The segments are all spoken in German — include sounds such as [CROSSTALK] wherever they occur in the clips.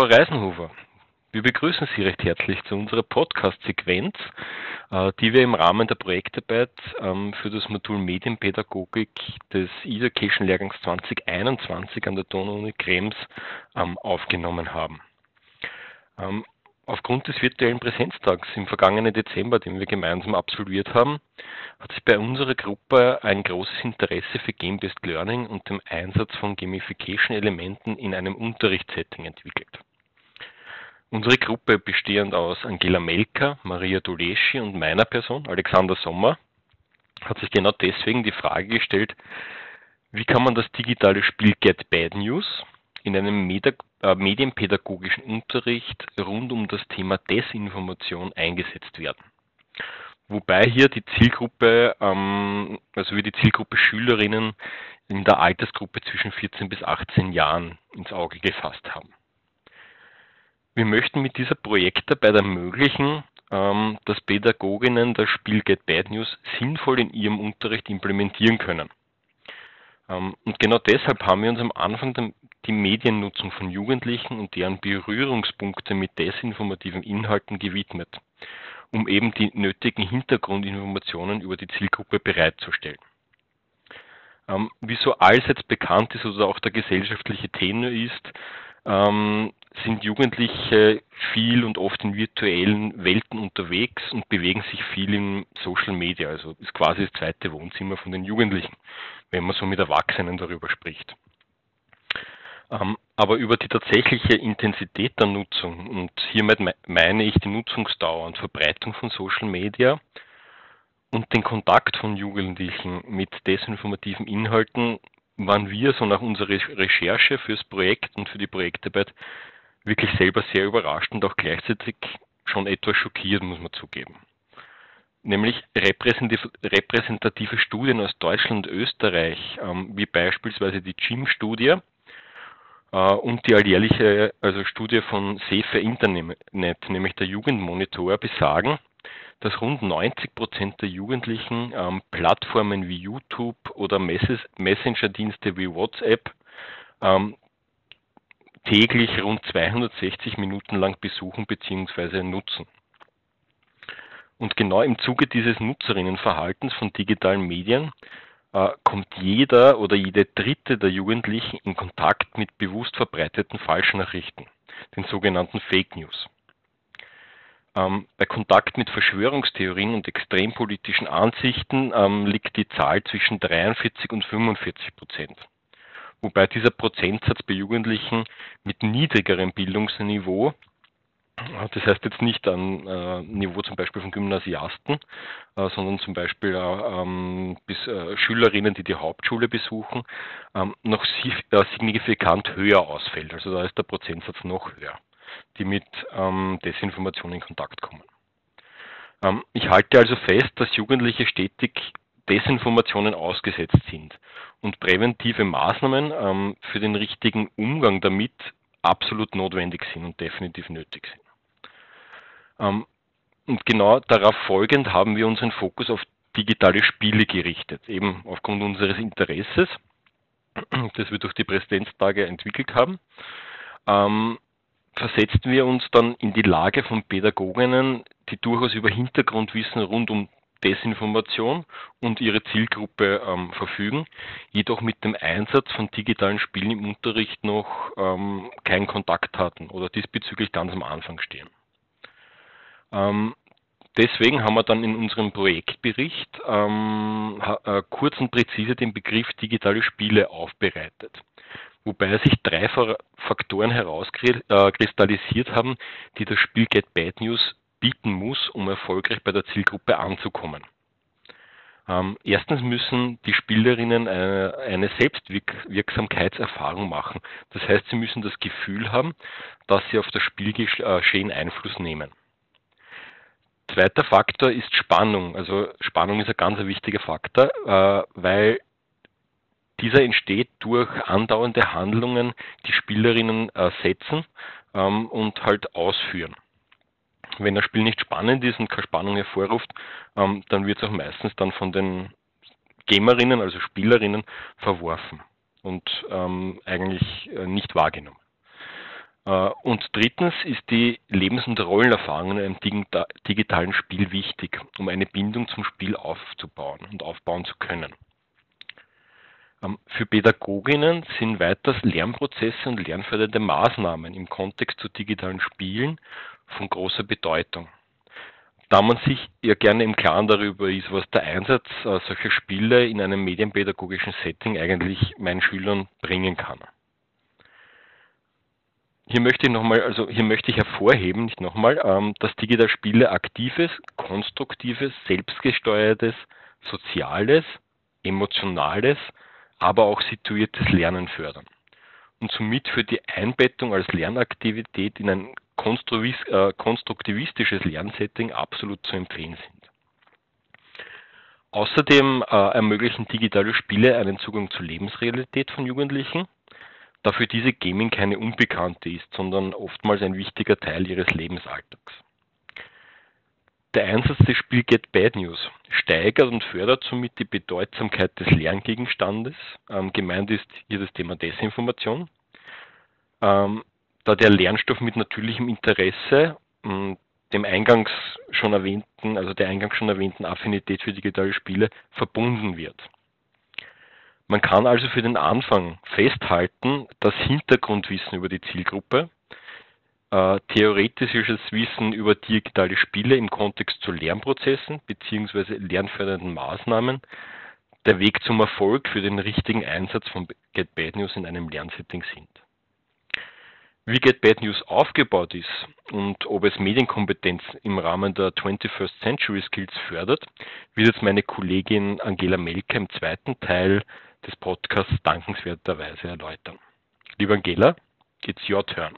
Frau Reisenhofer. Wir begrüßen Sie recht herzlich zu unserer Podcast-Sequenz, äh, die wir im Rahmen der Projektarbeit ähm, für das Modul Medienpädagogik des E-Education-Lehrgangs 2021 an der Donau-Uni Krems ähm, aufgenommen haben. Ähm, aufgrund des virtuellen Präsenztags im vergangenen Dezember, den wir gemeinsam absolviert haben, hat sich bei unserer Gruppe ein großes Interesse für Game-Based Learning und dem Einsatz von Gamification-Elementen in einem Unterrichtssetting entwickelt. Unsere Gruppe bestehend aus Angela Melker, Maria Doleschi und meiner Person, Alexander Sommer, hat sich genau deswegen die Frage gestellt, wie kann man das digitale Spiel Get Bad News in einem Medi äh, medienpädagogischen Unterricht rund um das Thema Desinformation eingesetzt werden. Wobei hier die Zielgruppe, ähm, also wir die Zielgruppe Schülerinnen in der Altersgruppe zwischen 14 bis 18 Jahren ins Auge gefasst haben. Wir möchten mit dieser Projektarbeit ermöglichen, ähm, dass Pädagoginnen das Spiel Get Bad News sinnvoll in ihrem Unterricht implementieren können. Ähm, und genau deshalb haben wir uns am Anfang die Mediennutzung von Jugendlichen und deren Berührungspunkte mit desinformativen Inhalten gewidmet, um eben die nötigen Hintergrundinformationen über die Zielgruppe bereitzustellen. Ähm, wie so allseits bekannt ist oder auch der gesellschaftliche Tenor ist, sind Jugendliche viel und oft in virtuellen Welten unterwegs und bewegen sich viel in Social Media. Also ist quasi das zweite Wohnzimmer von den Jugendlichen, wenn man so mit Erwachsenen darüber spricht. Ähm, aber über die tatsächliche Intensität der Nutzung, und hiermit meine ich die Nutzungsdauer und Verbreitung von Social Media und den Kontakt von Jugendlichen mit desinformativen Inhalten, waren wir so nach unserer Recherche fürs Projekt und für die Projektarbeit wirklich selber sehr überrascht und auch gleichzeitig schon etwas schockiert, muss man zugeben. Nämlich repräsentative Studien aus Deutschland und Österreich, ähm, wie beispielsweise die GYM-Studie äh, und die alljährliche also Studie von Safe Internet, nämlich der Jugendmonitor, besagen, dass rund 90 Prozent der Jugendlichen ähm, Plattformen wie YouTube oder Messenger-Dienste wie WhatsApp ähm, täglich rund 260 Minuten lang besuchen bzw. nutzen. Und genau im Zuge dieses Nutzerinnenverhaltens von digitalen Medien äh, kommt jeder oder jede dritte der Jugendlichen in Kontakt mit bewusst verbreiteten Falschnachrichten, den sogenannten Fake News. Ähm, bei Kontakt mit Verschwörungstheorien und extrempolitischen Ansichten ähm, liegt die Zahl zwischen 43 und 45 Prozent. Wobei dieser Prozentsatz bei Jugendlichen mit niedrigerem Bildungsniveau, das heißt jetzt nicht an äh, Niveau zum Beispiel von Gymnasiasten, äh, sondern zum Beispiel äh, ähm, bis äh, Schülerinnen, die die Hauptschule besuchen, ähm, noch äh, signifikant höher ausfällt. Also da ist der Prozentsatz noch höher die mit ähm, Desinformation in Kontakt kommen. Ich halte also fest, dass Jugendliche stetig Desinformationen ausgesetzt sind und präventive Maßnahmen ähm, für den richtigen Umgang damit absolut notwendig sind und definitiv nötig sind. Ähm, und genau darauf folgend haben wir unseren Fokus auf digitale Spiele gerichtet, eben aufgrund unseres Interesses, das wir durch die Präsidentstage entwickelt haben. Ähm, versetzten wir uns dann in die Lage von Pädagoginnen, die durchaus über Hintergrundwissen rund um Desinformation und ihre Zielgruppe ähm, verfügen, jedoch mit dem Einsatz von digitalen Spielen im Unterricht noch ähm, keinen Kontakt hatten oder diesbezüglich ganz am Anfang stehen. Ähm, deswegen haben wir dann in unserem Projektbericht ähm, äh, kurz und präzise den Begriff digitale Spiele aufbereitet wobei sich drei Faktoren herauskristallisiert haben, die das Spiel Get Bad News bieten muss, um erfolgreich bei der Zielgruppe anzukommen. Ähm, erstens müssen die Spielerinnen eine, eine, Selbstwirksamkeitserfahrung machen. Das heißt, sie müssen das Gefühl haben, dass sie auf das Spielgeschehen Einfluss nehmen. Zweiter Faktor ist Spannung. Also Spannung ist ein ganz wichtiger Faktor, äh, weil dieser entsteht durch andauernde Handlungen, die Spielerinnen äh, setzen ähm, und halt ausführen. Wenn das Spiel nicht spannend ist und keine Spannung hervorruft, ähm, dann wird es auch meistens dann von den Gamerinnen, also Spielerinnen, verworfen und ähm, eigentlich äh, nicht wahrgenommen. Äh, und drittens ist die Lebens- und Rollenerfahrung in einem digitalen Spiel wichtig, um eine Bindung zum Spiel aufzubauen und aufbauen zu können. Ähm, für Pädagoginnen sind weiters Lernprozesse und lernfördernde Maßnahmen im Kontext zu digitalen Spielen von großer Bedeutung. Da man sich ja gerne im Klaren darüber ist, was der Einsatz äh, solcher Spiele in einem medienpädagogischen Setting eigentlich meinen Schülern bringen kann. Hier möchte ich nochmal, also hier möchte ich hervorheben, nicht nochmal, ähm, dass digitale Spiele aktives, konstruktives, selbstgesteuertes, soziales, emotionales, aber auch situiertes Lernen fördern und somit für die Einbettung als Lernaktivität in ein konstruktivistisches Lernsetting absolut zu empfehlen sind. Außerdem äh, ermöglichen digitale Spiele einen Zugang zur Lebensrealität von Jugendlichen da für diese Gaming keine Unbekannte ist, sondern oftmals ein wichtiger Teil ihres Lebensalltags. Der Einsatz des Spiel Get Bad News steigert und fördert somit die Bedeutsamkeit des Lerngegenstandes. Ähm, gemeint ist hier das Thema Desinformation. Ähm, da der Lernstoff mit natürlichem Interesse, mh, dem eingangs schon erwähnten, also der eingangs schon erwähnten Affinität für digitale Spiele verbunden wird. Man kann also für den Anfang festhalten, dass Hintergrundwissen über die Zielgruppe, äh, theoretisches Wissen über digitale Spiele im Kontext zu Lernprozessen bzw. lernfördernden Maßnahmen der Weg zum Erfolg für den richtigen Einsatz von Get Bad News in einem Lernsetting sind. Wie Get Bad News aufgebaut ist und ob es Medienkompetenz im Rahmen der 21st Century Skills fördert, wird jetzt meine Kollegin Angela Melke im zweiten Teil des Podcasts dankenswerterweise erläutern. Liebe Angela, it's your turn.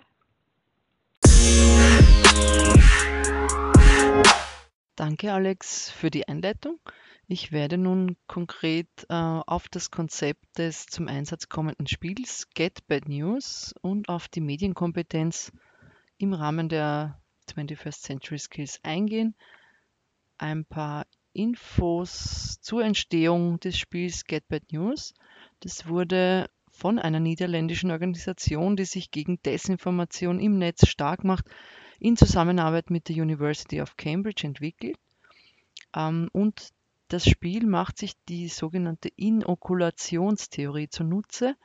Danke, Alex, für die Einleitung. Ich werde nun konkret äh, auf das Konzept des zum Einsatz kommenden Spiels Get Bad News und auf die Medienkompetenz im Rahmen der 21st Century Skills eingehen, ein paar Infos zur Entstehung des Spiels Get Bad News. Das wurde von einer niederländischen Organisation, die sich gegen Desinformation im Netz stark macht, in Zusammenarbeit mit der University of Cambridge entwickelt. Ähm, und das Spiel macht sich die sogenannte Inokulationstheorie zunutze.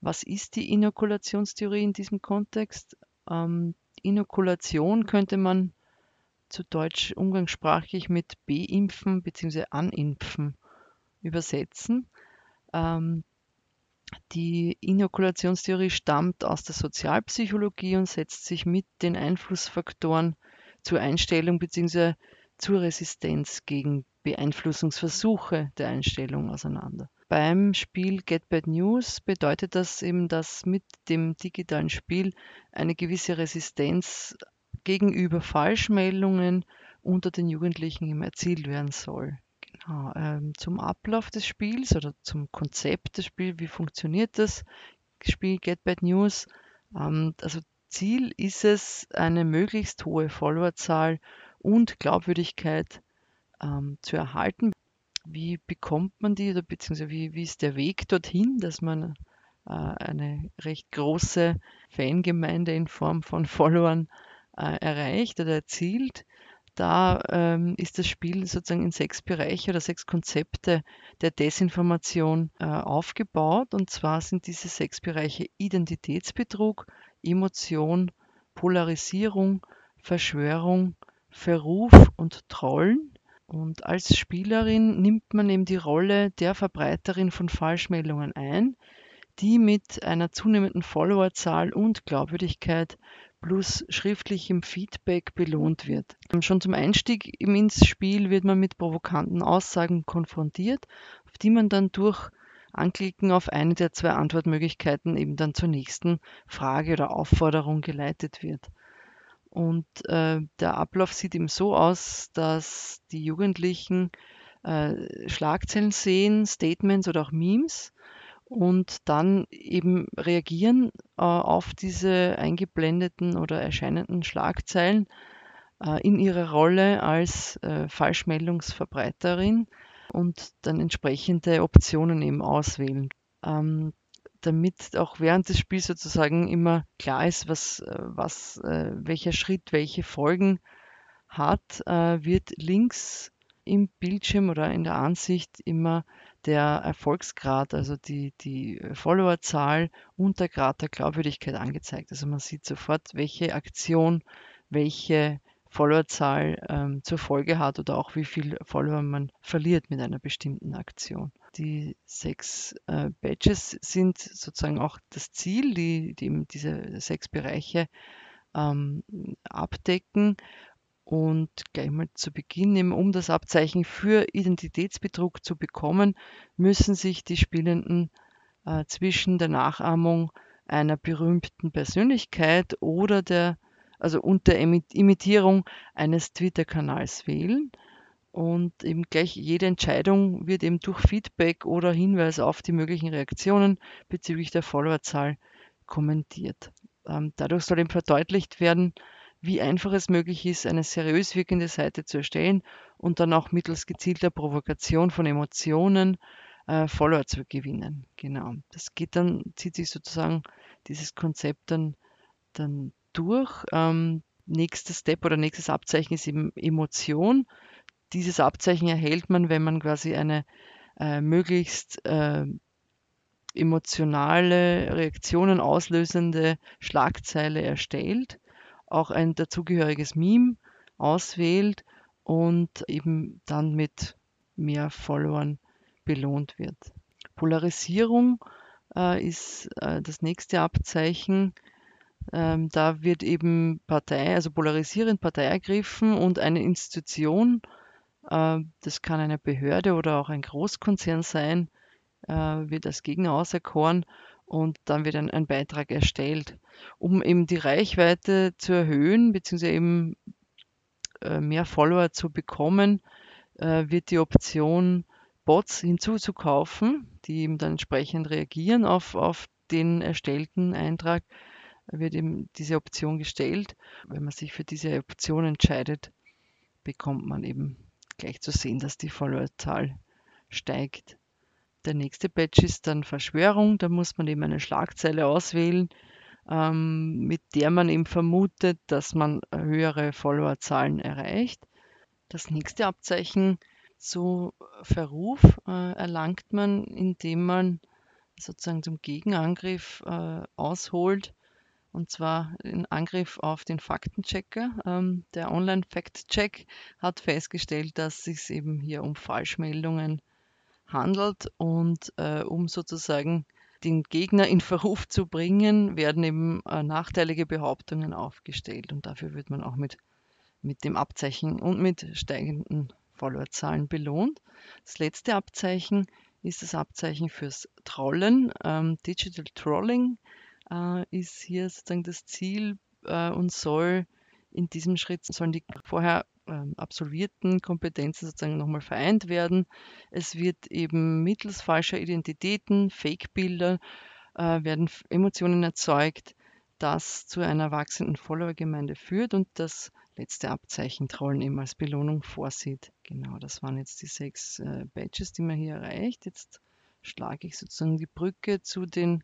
Was ist die Inokulationstheorie in diesem Kontext? Ähm, Inokulation könnte man zu Deutsch umgangssprachlich mit beimpfen bzw.animpfen übersetzen. Ähm, die Inokulationstheorie stammt aus der Sozialpsychologie und setzt sich mit den Einflussfaktoren zur Einstellung bzw. zur Resistenz gegen Beeinflussungsversuche der Einstellung auseinander. Beim Spiel Get Bad News bedeutet das eben, dass mit dem digitalen Spiel eine gewisse Resistenz gegenüber Falschmeldungen unter den Jugendlichen erzielt werden soll. Genau, ähm, zum Ablauf des Spiels oder zum Konzept des Spiels, wie funktioniert das Spiel Get Bad News? Ähm, also Ziel ist es, eine möglichst hohe Followerzahl und Glaubwürdigkeit ähm, zu erhalten. Wie bekommt man die oder beziehungsweise wie, wie ist der Weg dorthin, dass man äh, eine recht große Fangemeinde in Form von [LAUGHS] Followern äh, erreicht oder erzielt. Da ähm, ist das Spiel sozusagen in sechs Bereiche oder sechs Konzepte der Desinformation äh, aufgebaut. Und zwar sind diese sechs Bereiche Identitätsbetrug, Emotion, Polarisierung, Verschwörung, Verruf und Trollen. Und als Spielerin nimmt man eben die Rolle der Verbreiterin von Falschmeldungen ein, die mit einer zunehmenden Followerzahl und Glaubwürdigkeit plus schriftlichem Feedback belohnt wird. Schon zum Einstieg ins Spiel wird man mit provokanten Aussagen konfrontiert, auf die man dann durch Anklicken auf eine der zwei Antwortmöglichkeiten eben dann zur nächsten Frage oder Aufforderung geleitet wird. Und äh, der Ablauf sieht eben so aus, dass die Jugendlichen äh, Schlagzeilen sehen, Statements oder auch Memes und dann eben reagieren äh, auf diese eingeblendeten oder erscheinenden Schlagzeilen äh, in ihrer Rolle als äh, Falschmeldungsverbreiterin und dann entsprechende Optionen eben auswählen. Ähm, damit auch während des Spiels sozusagen immer klar ist, was, äh, was, äh, welcher Schritt welche Folgen hat, äh, wird links im Bildschirm oder in der Ansicht immer der Erfolgsgrad, also die, die Followerzahl und der Grad der Glaubwürdigkeit angezeigt. Also man sieht sofort, welche Aktion welche Followerzahl ähm, zur Folge hat oder auch wie viel Follower man verliert mit einer bestimmten Aktion. Die sechs äh, Badges sind sozusagen auch das Ziel, die, die eben diese sechs Bereiche ähm, abdecken. Und gleich mal zu Beginn, um das Abzeichen für Identitätsbetrug zu bekommen, müssen sich die Spielenden äh, zwischen der Nachahmung einer berühmten Persönlichkeit oder der, also und der Imitierung eines Twitter-Kanals wählen. Und eben gleich jede Entscheidung wird eben durch Feedback oder Hinweis auf die möglichen Reaktionen bezüglich der Followerzahl kommentiert. Ähm, dadurch soll eben verdeutlicht werden, wie einfach es möglich ist, eine seriös wirkende Seite zu erstellen und dann auch mittels gezielter Provokation von Emotionen äh, Follower zu gewinnen. Genau. Das geht dann, zieht sich sozusagen dieses Konzept dann, dann durch. Ähm, nächster Step oder nächstes Abzeichen ist eben Emotion. Dieses Abzeichen erhält man, wenn man quasi eine äh, möglichst äh, emotionale Reaktionen auslösende Schlagzeile erstellt auch ein dazugehöriges Meme auswählt und eben dann mit mehr Followern belohnt wird. Polarisierung äh, ist äh, das nächste Abzeichen. Ähm, da wird eben Partei, also polarisierend Partei ergriffen und eine Institution, äh, das kann eine Behörde oder auch ein Großkonzern sein, äh, wird als Gegner auserkoren und dann wird ein, ein Beitrag erstellt. Um eben die Reichweite zu erhöhen, beziehungsweise eben äh, mehr Follower zu bekommen, äh, wird die Option Bots hinzuzukaufen, die eben dann entsprechend reagieren auf, auf den erstellten Eintrag, wird eben diese Option gestellt. Wenn man sich für diese Option entscheidet, bekommt man eben gleich zu sehen, dass die Followerzahl steigt. Der nächste Batch ist dann Verschwörung. Da muss man eben eine Schlagzeile auswählen, ähm, mit der man eben vermutet, dass man höhere Followerzahlen erreicht. Das nächste Abzeichen zu Verruf äh, erlangt man, indem man sozusagen zum Gegenangriff äh, ausholt, und zwar den Angriff auf den Faktenchecker. Ähm, der Online-Fact-Check hat festgestellt, dass es sich eben hier um Falschmeldungen handelt und äh, um sozusagen den Gegner in Verruf zu bringen, werden eben äh, nachteilige Behauptungen aufgestellt und dafür wird man auch mit, mit dem Abzeichen und mit steigenden Followerzahlen belohnt. Das letzte Abzeichen ist das Abzeichen fürs Trollen. Ähm, Digital Trolling ist hier sozusagen das Ziel äh, und soll in diesem Schritt sollen die vorher ähm, absolvierten Kompetenzen sozusagen nochmal vereint werden. Es wird eben mittels falscher Identitäten, Fake-Bilder, äh, werden Emotionen erzeugt, das zu einer wachsenden Follower-Gemeinde führt und das letzte Abzeichen Trollen eben als Belohnung vorsieht. Genau, das waren jetzt die sechs äh, Badges, die man hier erreicht. Jetzt schlage ich sozusagen die Brücke zu den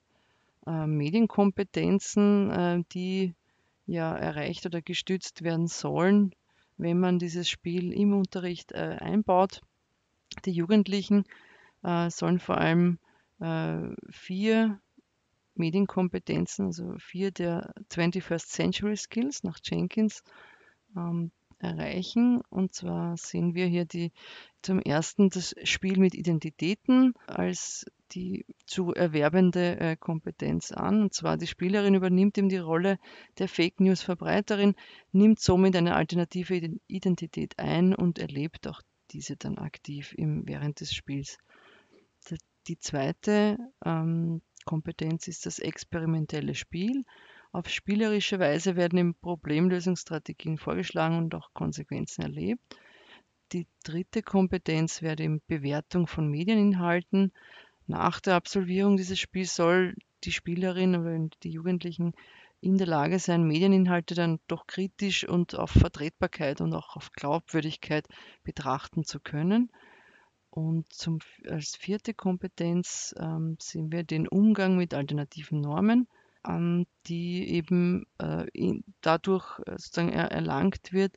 äh, Medienkompetenzen, äh, die ja erreicht oder gestützt werden sollen wenn man dieses Spiel im Unterricht äh, einbaut. Die Jugendlichen äh, sollen vor allem äh, vier Medienkompetenzen, also vier der 21st Century Skills nach Jenkins ähm, erreichen. Und zwar sehen wir hier die zum ersten das Spiel mit Identitäten als die zu erwerbende äh, Kompetenz an. Und zwar die Spielerin übernimmt eben die Rolle der Fake News Verbreiterin, nimmt somit eine alternative Identität ein und erlebt auch diese dann aktiv im, während des Spiels. Die zweite ähm, Kompetenz ist das experimentelle Spiel. Auf spielerische Weise werden eben Problemlösungsstrategien vorgeschlagen und auch Konsequenzen erlebt. Die dritte Kompetenz wäre die Bewertung von Medieninhalten. Nach der Absolvierung dieses Spiels soll die Spielerin oder die Jugendlichen in der Lage sein, Medieninhalte dann doch kritisch und auf Vertretbarkeit und auch auf Glaubwürdigkeit betrachten zu können. Und zum, als vierte Kompetenz ähm, sehen wir den Umgang mit alternativen Normen, die eben äh, dadurch äh, sozusagen er, erlangt wird,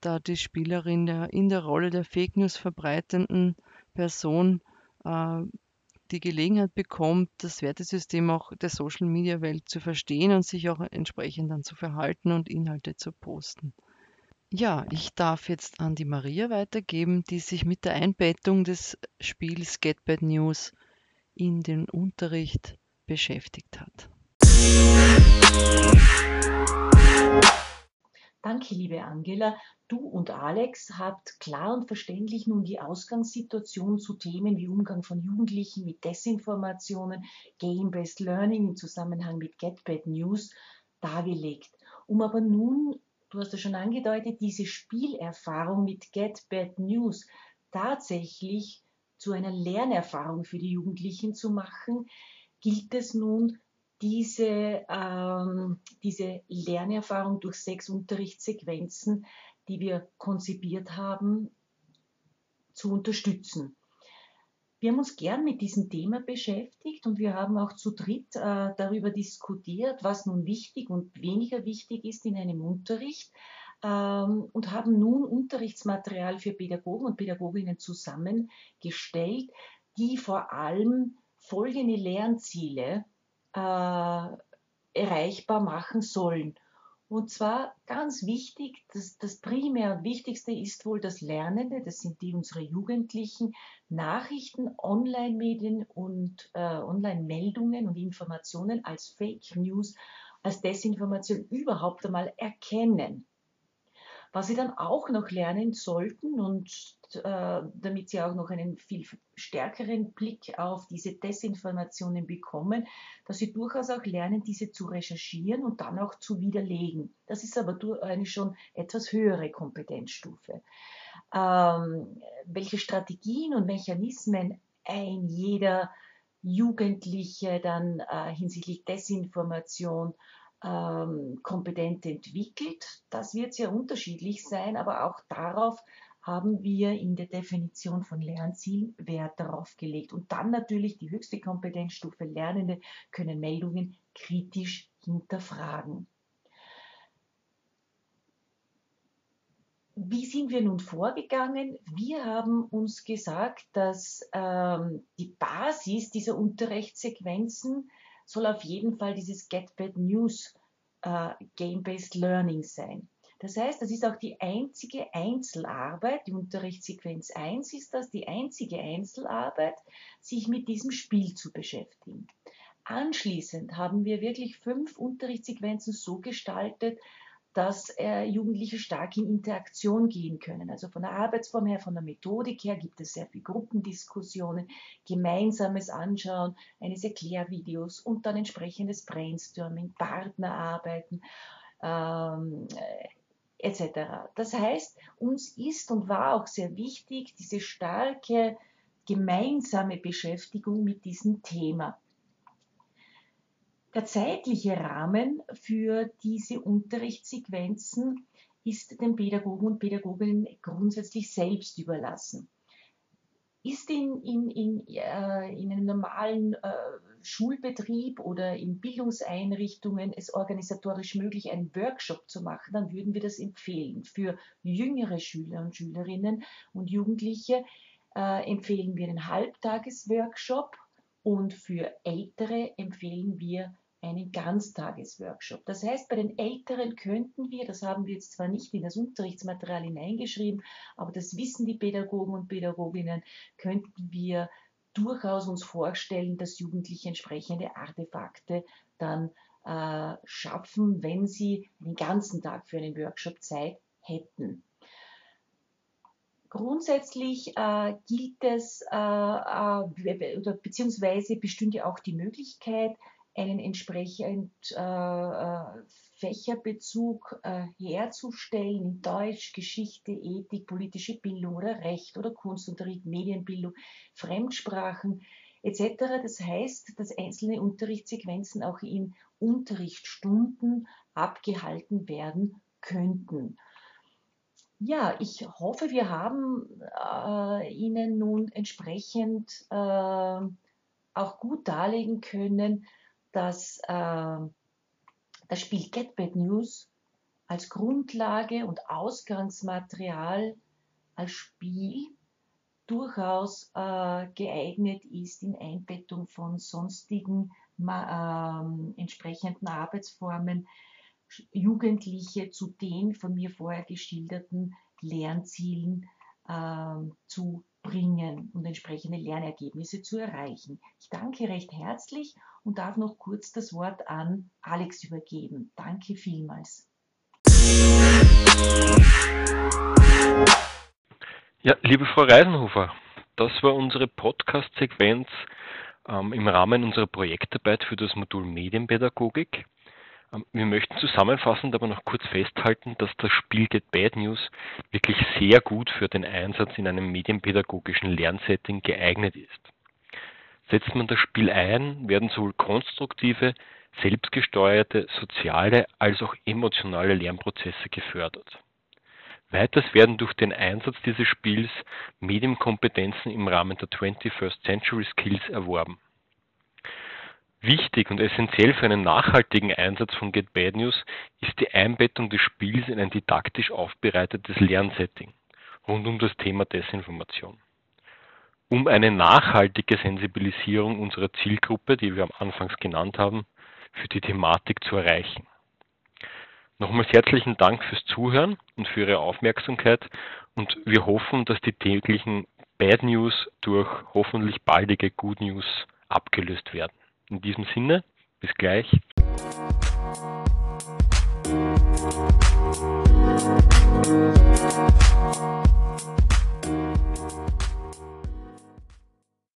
da die Spielerin in der Rolle der Fake News verbreitenden Person äh, die Gelegenheit bekommt, das Wertesystem auch der Social-Media-Welt zu verstehen und sich auch entsprechend dann zu verhalten und Inhalte zu posten. Ja, ich darf jetzt an die Maria weitergeben, die sich mit der Einbettung des Spiels Get Bad News in den Unterricht beschäftigt hat. Danke, liebe Angela. Du und Alex habt klar und verständlich nun die Ausgangssituation zu Themen wie Umgang von Jugendlichen mit Desinformationen, Game-Based Learning im Zusammenhang mit Get Bad News dargelegt. Um aber nun, du hast es schon angedeutet, diese Spielerfahrung mit Get Bad News tatsächlich zu einer Lernerfahrung für die Jugendlichen zu machen, gilt es nun, diese, ähm, diese Lernerfahrung durch sechs Unterrichtssequenzen, die wir konzipiert haben, zu unterstützen. Wir haben uns gern mit diesem Thema beschäftigt und wir haben auch zu dritt äh, darüber diskutiert, was nun wichtig und weniger wichtig ist in einem Unterricht ähm, und haben nun Unterrichtsmaterial für Pädagogen und Pädagoginnen zusammengestellt, die vor allem folgende Lernziele erreichbar machen sollen. Und zwar ganz wichtig, das, das primär und wichtigste ist wohl, dass Lernende, das sind die unsere Jugendlichen, Nachrichten, Online-Medien und äh, Online-Meldungen und Informationen als Fake News, als Desinformation überhaupt einmal erkennen. Was sie dann auch noch lernen sollten und äh, damit sie auch noch einen viel stärkeren Blick auf diese Desinformationen bekommen, dass sie durchaus auch lernen, diese zu recherchieren und dann auch zu widerlegen. Das ist aber eine schon etwas höhere Kompetenzstufe. Ähm, welche Strategien und Mechanismen ein jeder Jugendliche dann äh, hinsichtlich Desinformation ähm, kompetent entwickelt. Das wird sehr unterschiedlich sein, aber auch darauf haben wir in der Definition von Lernzielen Wert darauf gelegt. Und dann natürlich die höchste Kompetenzstufe Lernende können Meldungen kritisch hinterfragen. Wie sind wir nun vorgegangen? Wir haben uns gesagt, dass ähm, die Basis dieser Unterrichtssequenzen soll auf jeden Fall dieses Get Bad News äh, Game-Based Learning sein. Das heißt, das ist auch die einzige Einzelarbeit, die Unterrichtssequenz 1 ist das, die einzige Einzelarbeit, sich mit diesem Spiel zu beschäftigen. Anschließend haben wir wirklich fünf Unterrichtssequenzen so gestaltet, dass äh, Jugendliche stark in Interaktion gehen können. Also von der Arbeitsform her, von der Methodik her gibt es sehr viele Gruppendiskussionen, gemeinsames Anschauen eines Erklärvideos und dann entsprechendes Brainstorming, Partnerarbeiten ähm, äh, etc. Das heißt, uns ist und war auch sehr wichtig diese starke gemeinsame Beschäftigung mit diesem Thema. Der zeitliche Rahmen für diese Unterrichtssequenzen ist den Pädagogen und Pädagoginnen grundsätzlich selbst überlassen. Ist in, in, in, äh, in einem normalen äh, Schulbetrieb oder in Bildungseinrichtungen es organisatorisch möglich, einen Workshop zu machen, dann würden wir das empfehlen. Für jüngere Schüler und Schülerinnen und Jugendliche äh, empfehlen wir einen Halbtagesworkshop und für Ältere empfehlen wir einen Ganztagesworkshop. Das heißt, bei den Älteren könnten wir, das haben wir jetzt zwar nicht in das Unterrichtsmaterial hineingeschrieben, aber das wissen die Pädagogen und Pädagoginnen, könnten wir durchaus uns vorstellen, dass Jugendliche entsprechende Artefakte dann äh, schaffen, wenn sie einen ganzen Tag für einen Workshop Zeit hätten. Grundsätzlich äh, gilt es, äh, äh, beziehungsweise bestünde auch die Möglichkeit, einen entsprechend äh, äh, Fächerbezug äh, herzustellen in Deutsch, Geschichte, Ethik, politische Bildung oder Recht oder Kunstunterricht, Medienbildung, Fremdsprachen etc. Das heißt, dass einzelne Unterrichtssequenzen auch in Unterrichtsstunden abgehalten werden könnten. Ja, ich hoffe, wir haben äh, Ihnen nun entsprechend äh, auch gut darlegen können, dass äh, das Spiel Get Bad News als Grundlage und Ausgangsmaterial als Spiel durchaus äh, geeignet ist in Einbettung von sonstigen äh, entsprechenden Arbeitsformen, Jugendliche zu den von mir vorher geschilderten Lernzielen äh, zu bringen und entsprechende Lernergebnisse zu erreichen. Ich danke recht herzlich und darf noch kurz das Wort an Alex übergeben. Danke vielmals. Ja, liebe Frau Reisenhofer, das war unsere Podcast-Sequenz ähm, im Rahmen unserer Projektarbeit für das Modul Medienpädagogik. Ähm, wir möchten zusammenfassend aber noch kurz festhalten, dass das Spiel Get Bad News wirklich sehr gut für den Einsatz in einem medienpädagogischen Lernsetting geeignet ist. Setzt man das Spiel ein, werden sowohl konstruktive, selbstgesteuerte, soziale als auch emotionale Lernprozesse gefördert. Weiters werden durch den Einsatz dieses Spiels Medienkompetenzen im Rahmen der 21st Century Skills erworben. Wichtig und essentiell für einen nachhaltigen Einsatz von Get Bad News ist die Einbettung des Spiels in ein didaktisch aufbereitetes Lernsetting rund um das Thema Desinformation. Um eine nachhaltige Sensibilisierung unserer Zielgruppe, die wir am Anfangs genannt haben, für die Thematik zu erreichen. Nochmals herzlichen Dank fürs Zuhören und für Ihre Aufmerksamkeit und wir hoffen, dass die täglichen Bad News durch hoffentlich baldige Good News abgelöst werden. In diesem Sinne, bis gleich. Musik